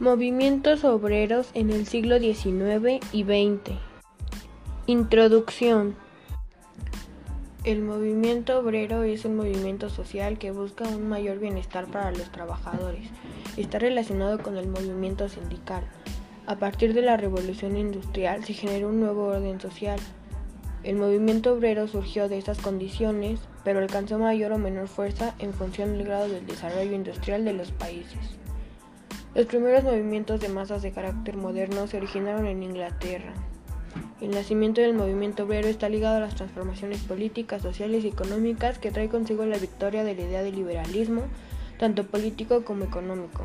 Movimientos obreros en el siglo XIX y XX. Introducción. El movimiento obrero es un movimiento social que busca un mayor bienestar para los trabajadores. Está relacionado con el movimiento sindical. A partir de la revolución industrial se generó un nuevo orden social. El movimiento obrero surgió de estas condiciones, pero alcanzó mayor o menor fuerza en función del grado del desarrollo industrial de los países. Los primeros movimientos de masas de carácter moderno se originaron en Inglaterra. El nacimiento del movimiento obrero está ligado a las transformaciones políticas, sociales y económicas que trae consigo la victoria de la idea del liberalismo, tanto político como económico.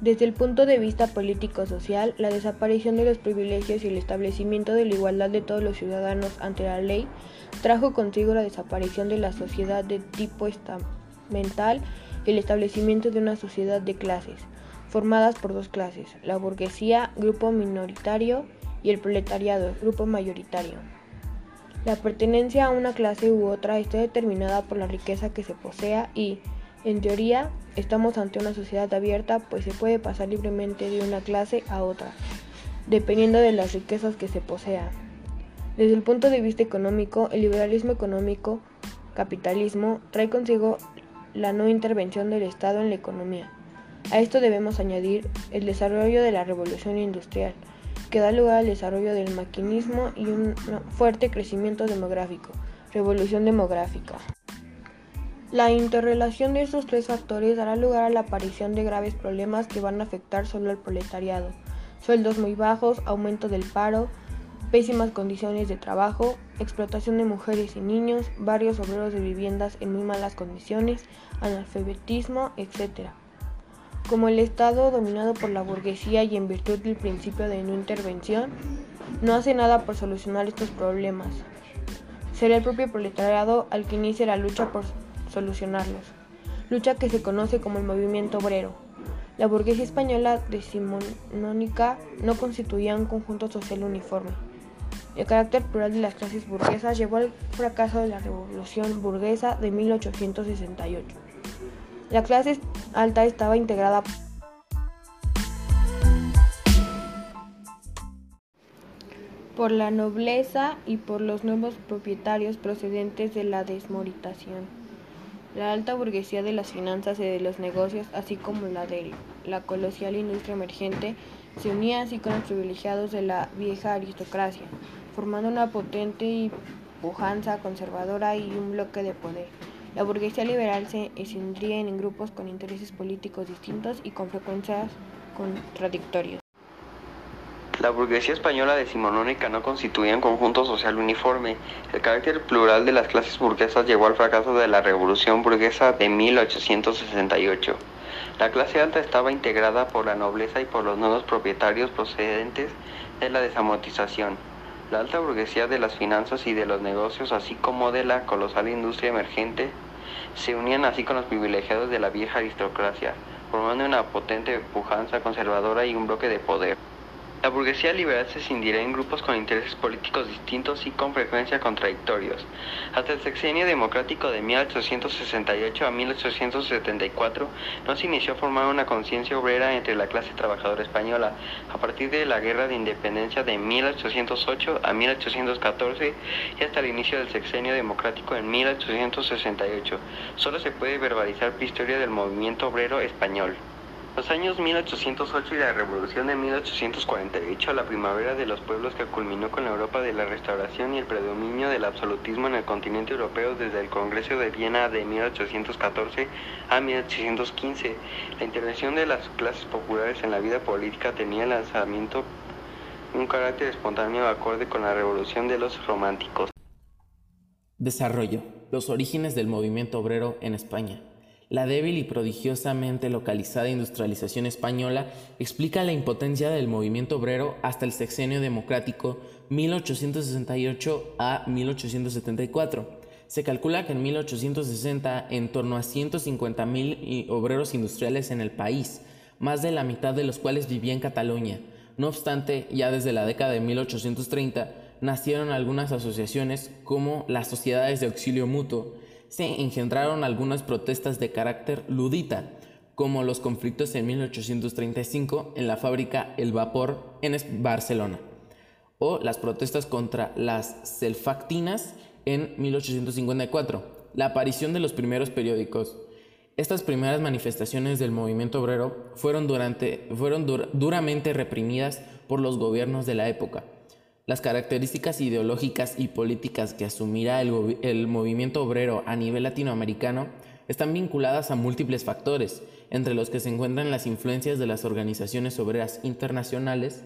Desde el punto de vista político-social, la desaparición de los privilegios y el establecimiento de la igualdad de todos los ciudadanos ante la ley trajo consigo la desaparición de la sociedad de tipo estamental el establecimiento de una sociedad de clases, formadas por dos clases, la burguesía, grupo minoritario, y el proletariado, grupo mayoritario. La pertenencia a una clase u otra está determinada por la riqueza que se posea y, en teoría, estamos ante una sociedad abierta, pues se puede pasar libremente de una clase a otra, dependiendo de las riquezas que se posea. Desde el punto de vista económico, el liberalismo económico, capitalismo, trae consigo la no intervención del Estado en la economía. A esto debemos añadir el desarrollo de la revolución industrial, que da lugar al desarrollo del maquinismo y un fuerte crecimiento demográfico, revolución demográfica. La interrelación de estos tres factores dará lugar a la aparición de graves problemas que van a afectar solo al proletariado. Sueldos muy bajos, aumento del paro, pésimas condiciones de trabajo, explotación de mujeres y niños, varios obreros de viviendas en muy malas condiciones, analfabetismo, etc. Como el Estado, dominado por la burguesía y en virtud del principio de no intervención, no hace nada por solucionar estos problemas, será el propio proletariado al que inicie la lucha por solucionarlos, lucha que se conoce como el movimiento obrero. La burguesía española decimonónica no constituía un conjunto social uniforme. El carácter plural de las clases burguesas llevó al fracaso de la Revolución burguesa de 1868. La clase alta estaba integrada por la nobleza y por los nuevos propietarios procedentes de la desmoritación. La alta burguesía de las finanzas y de los negocios, así como la de la colosal industria emergente, se unía así con los privilegiados de la vieja aristocracia formando una potente y pujanza conservadora y un bloque de poder. La burguesía liberal se escindría en grupos con intereses políticos distintos y con frecuencias contradictorias. La burguesía española decimonónica no constituía un conjunto social uniforme. El carácter plural de las clases burguesas llevó al fracaso de la Revolución burguesa de 1868. La clase alta estaba integrada por la nobleza y por los nuevos propietarios procedentes de la desamortización. La alta burguesía de las finanzas y de los negocios, así como de la colosal industria emergente, se unían así con los privilegiados de la vieja aristocracia, formando una potente pujanza conservadora y un bloque de poder. La burguesía liberal se escindirá en grupos con intereses políticos distintos y con frecuencia contradictorios. Hasta el sexenio democrático de 1868 a 1874 no se inició a formar una conciencia obrera entre la clase trabajadora española. A partir de la Guerra de Independencia de 1808 a 1814 y hasta el inicio del sexenio democrático en 1868, solo se puede verbalizar la historia del movimiento obrero español. Los años 1808 y la Revolución de 1848, la primavera de los pueblos que culminó con la Europa de la Restauración y el predominio del absolutismo en el continente europeo desde el Congreso de Viena de 1814 a 1815. La intervención de las clases populares en la vida política tenía el lanzamiento un carácter espontáneo acorde con la revolución de los románticos. Desarrollo. Los orígenes del movimiento obrero en España. La débil y prodigiosamente localizada industrialización española explica la impotencia del movimiento obrero hasta el sexenio democrático 1868 a 1874. Se calcula que en 1860 en torno a 150.000 obreros industriales en el país, más de la mitad de los cuales vivía en Cataluña. No obstante, ya desde la década de 1830 nacieron algunas asociaciones como las sociedades de auxilio mutuo, se engendraron algunas protestas de carácter ludita, como los conflictos en 1835 en la fábrica El Vapor en Barcelona, o las protestas contra las selfactinas en 1854, la aparición de los primeros periódicos. Estas primeras manifestaciones del movimiento obrero fueron, durante, fueron duramente reprimidas por los gobiernos de la época. Las características ideológicas y políticas que asumirá el, movimiento obrero a nivel latinoamericano están vinculadas a múltiples factores, entre los que se encuentran las influencias de las organizaciones obreras internacionales,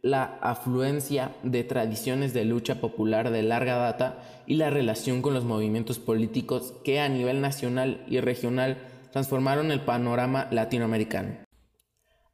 la afluencia de tradiciones de lucha popular de larga data y la relación con los movimientos políticos que a nivel nacional y regional transformaron el panorama latinoamericano.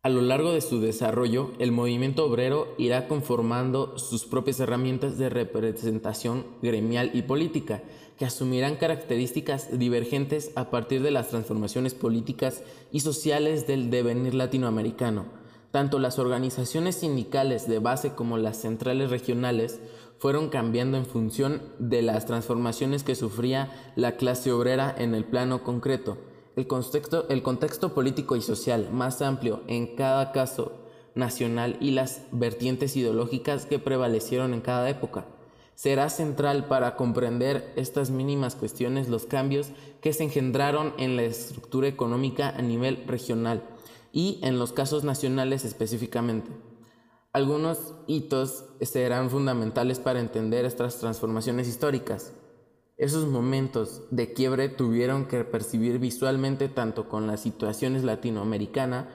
A lo largo de su desarrollo, el movimiento obrero irá conformando sus propias herramientas de representación gremial y política, que asumirán características divergentes a partir de las transformaciones políticas y sociales del devenir latinoamericano tanto las organizaciones sindicales de base como las centrales regionales fueron cambiando en función de las transformaciones que sufría la clase obrera en el plano concreto. El contexto, político y social más amplio en cada caso nacional y las vertientes ideológicas que prevalecieron en cada época. Será central para comprender estas mínimas cuestiones los cambios que se engendraron en la estructura económica a nivel regional y en los casos nacionales específicamente. Algunos hitos serán fundamentales para entender estas transformaciones históricas. Esos momentos de quiebre tuvieron que percibir visualmente tanto con las situaciones latinoamericana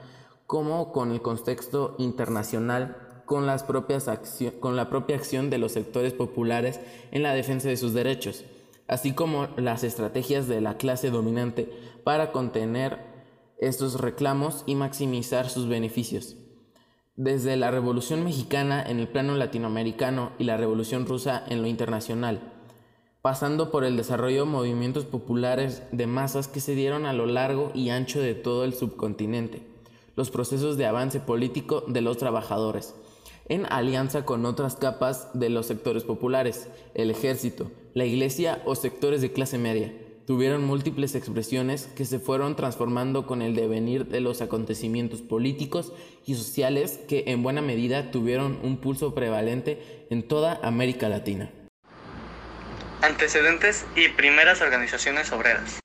como con el contexto internacional, con, las propias con la propia acción de los sectores populares en la defensa de sus derechos, así como las estrategias de la clase dominante para contener estos reclamos y maximizar sus beneficios. Desde la Revolución Mexicana en el plano latinoamericano y la Revolución Rusa en lo internacional, pasando por el desarrollo de movimientos populares de masas que se dieron a lo largo y ancho de todo el subcontinente, los procesos de avance político de los trabajadores, en alianza con otras capas de los sectores populares, el ejército, la iglesia o sectores de clase media tuvieron múltiples expresiones que se fueron transformando con el devenir de los acontecimientos políticos y sociales que en buena medida tuvieron un pulso prevalente en toda América Latina. Antecedentes y primeras organizaciones obreras.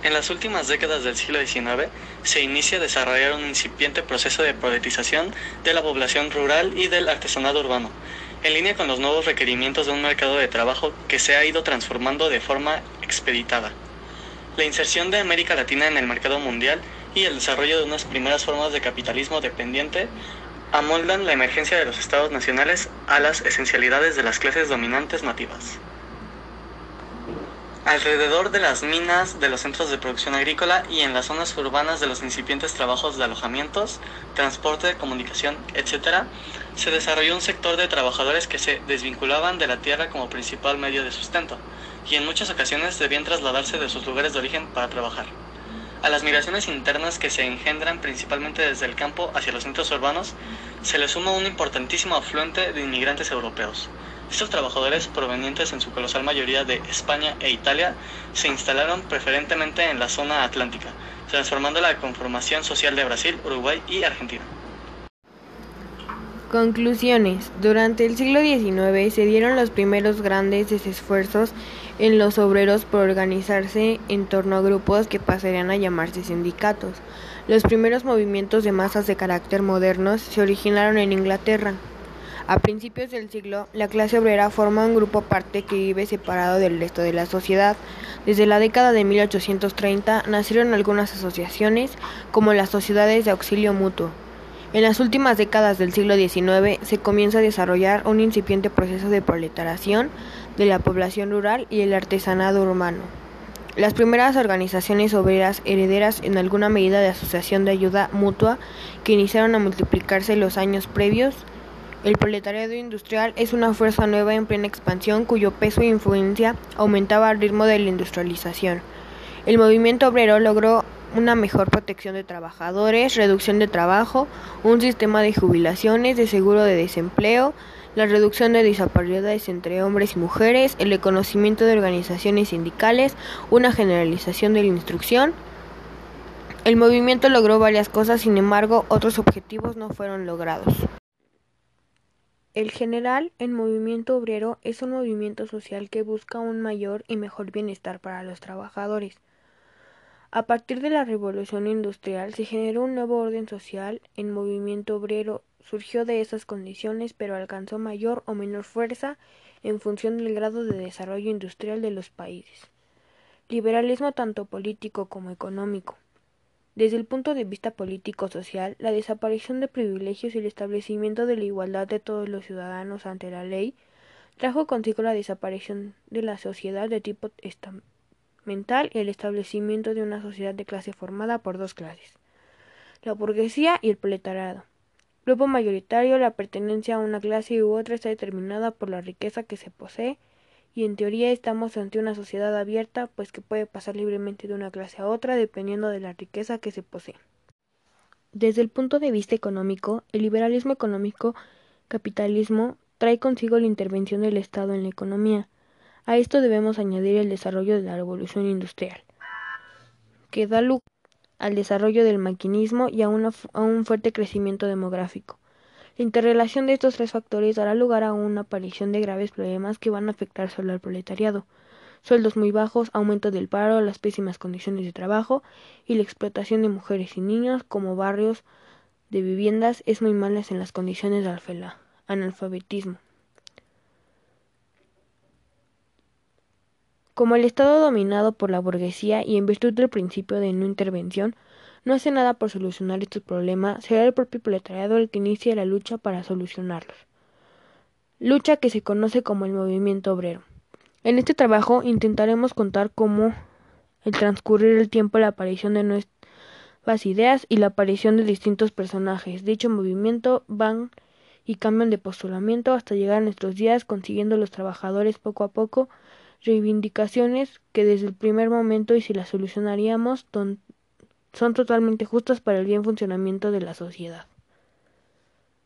En las últimas décadas del siglo XIX se inicia a desarrollar un incipiente proceso de politización de la población rural y del artesanado urbano, en línea con los nuevos requerimientos de un mercado de trabajo que se ha ido transformando de forma expeditada. La inserción de América Latina en el mercado mundial y el desarrollo de unas primeras formas de capitalismo dependiente amoldan la emergencia de los estados nacionales a las esencialidades de las clases dominantes nativas. Alrededor de las minas, de los centros de producción agrícola y en las zonas urbanas de los incipientes trabajos de alojamientos, transporte, comunicación, etc., se desarrolló un sector de trabajadores que se desvinculaban de la tierra como principal medio de sustento, y en muchas ocasiones debían trasladarse de sus lugares de origen para trabajar. A las migraciones internas que se engendran principalmente desde el campo hacia los centros urbanos, se le suma un importantísimo afluente de inmigrantes europeos. Estos trabajadores, provenientes en su colosal mayoría de España e Italia, se instalaron preferentemente en la zona atlántica, transformando la conformación social de Brasil, Uruguay y Argentina. Conclusiones. Durante el siglo XIX se dieron los primeros grandes esfuerzos en los obreros por organizarse en torno a grupos que pasarían a llamarse sindicatos. Los primeros movimientos de masas de carácter modernos se originaron en Inglaterra. A principios del siglo, la clase obrera forma un grupo aparte que vive separado del resto de la sociedad. Desde la década de 1830 nacieron algunas asociaciones como las sociedades de auxilio mutuo, en las últimas décadas del siglo XIX se comienza a desarrollar un incipiente proceso de proletarización de la población rural y el artesanado urbano. Las primeras organizaciones obreras herederas en alguna medida de asociación de ayuda mutua que iniciaron a multiplicarse los años previos, el proletariado industrial es una fuerza nueva en plena expansión cuyo peso e influencia aumentaba al ritmo de la industrialización. El movimiento obrero logró una mejor protección de trabajadores, reducción de trabajo, un sistema de jubilaciones, de seguro de desempleo, la reducción de disparidades entre hombres y mujeres, el reconocimiento de organizaciones sindicales, una generalización de la instrucción, El movimiento logró varias cosas, sin embargo, otros objetivos no fueron logrados. El general, el movimiento obrero, es un movimiento social que busca un mayor y mejor bienestar para los trabajadores. A partir de la revolución industrial se generó un nuevo orden social. El movimiento obrero surgió de esas condiciones, pero alcanzó mayor o menor fuerza en función del grado de desarrollo industrial de los países. Liberalismo tanto político como económico. Desde el punto de vista político-social, la desaparición de privilegios y el establecimiento de la igualdad de todos los ciudadanos ante la ley trajo consigo la desaparición de la sociedad de tipo estamental y el establecimiento de una sociedad de clase formada por dos clases, la burguesía y el proletariado. Grupo mayoritario, la pertenencia a una clase u otra está determinada por la riqueza que se posee y en teoría estamos ante una sociedad abierta, pues que puede pasar libremente de una clase a otra dependiendo de la riqueza que se posee. Desde el punto de vista económico, el liberalismo económico capitalismo trae consigo la intervención del Estado en la economía. A esto debemos añadir el desarrollo de la revolución industrial, que da lugar al desarrollo del maquinismo y a, a un fuerte crecimiento demográfico. La interrelación de estos tres factores dará lugar a una aparición de graves problemas que van a afectar solo al proletariado. Sueldos muy bajos, aumento del paro, las pésimas condiciones de trabajo y la explotación de mujeres y niños como barrios de viviendas es muy malas en las condiciones de analfabetismo. Como el Estado dominado por la burguesía y en virtud del principio de no intervención, no hace nada por solucionar estos problemas, será el propio proletariado el que inicie la lucha para solucionarlos. Lucha que se conoce como el movimiento obrero. En este trabajo intentaremos contar cómo el transcurrir el tiempo la aparición de nuevas ideas y la aparición de distintos personajes. Dicho movimiento van y cambian de postulamiento hasta llegar a nuestros días consiguiendo los trabajadores poco a poco reivindicaciones que desde el primer momento y si las solucionaríamos son totalmente justas para el bien funcionamiento de la sociedad.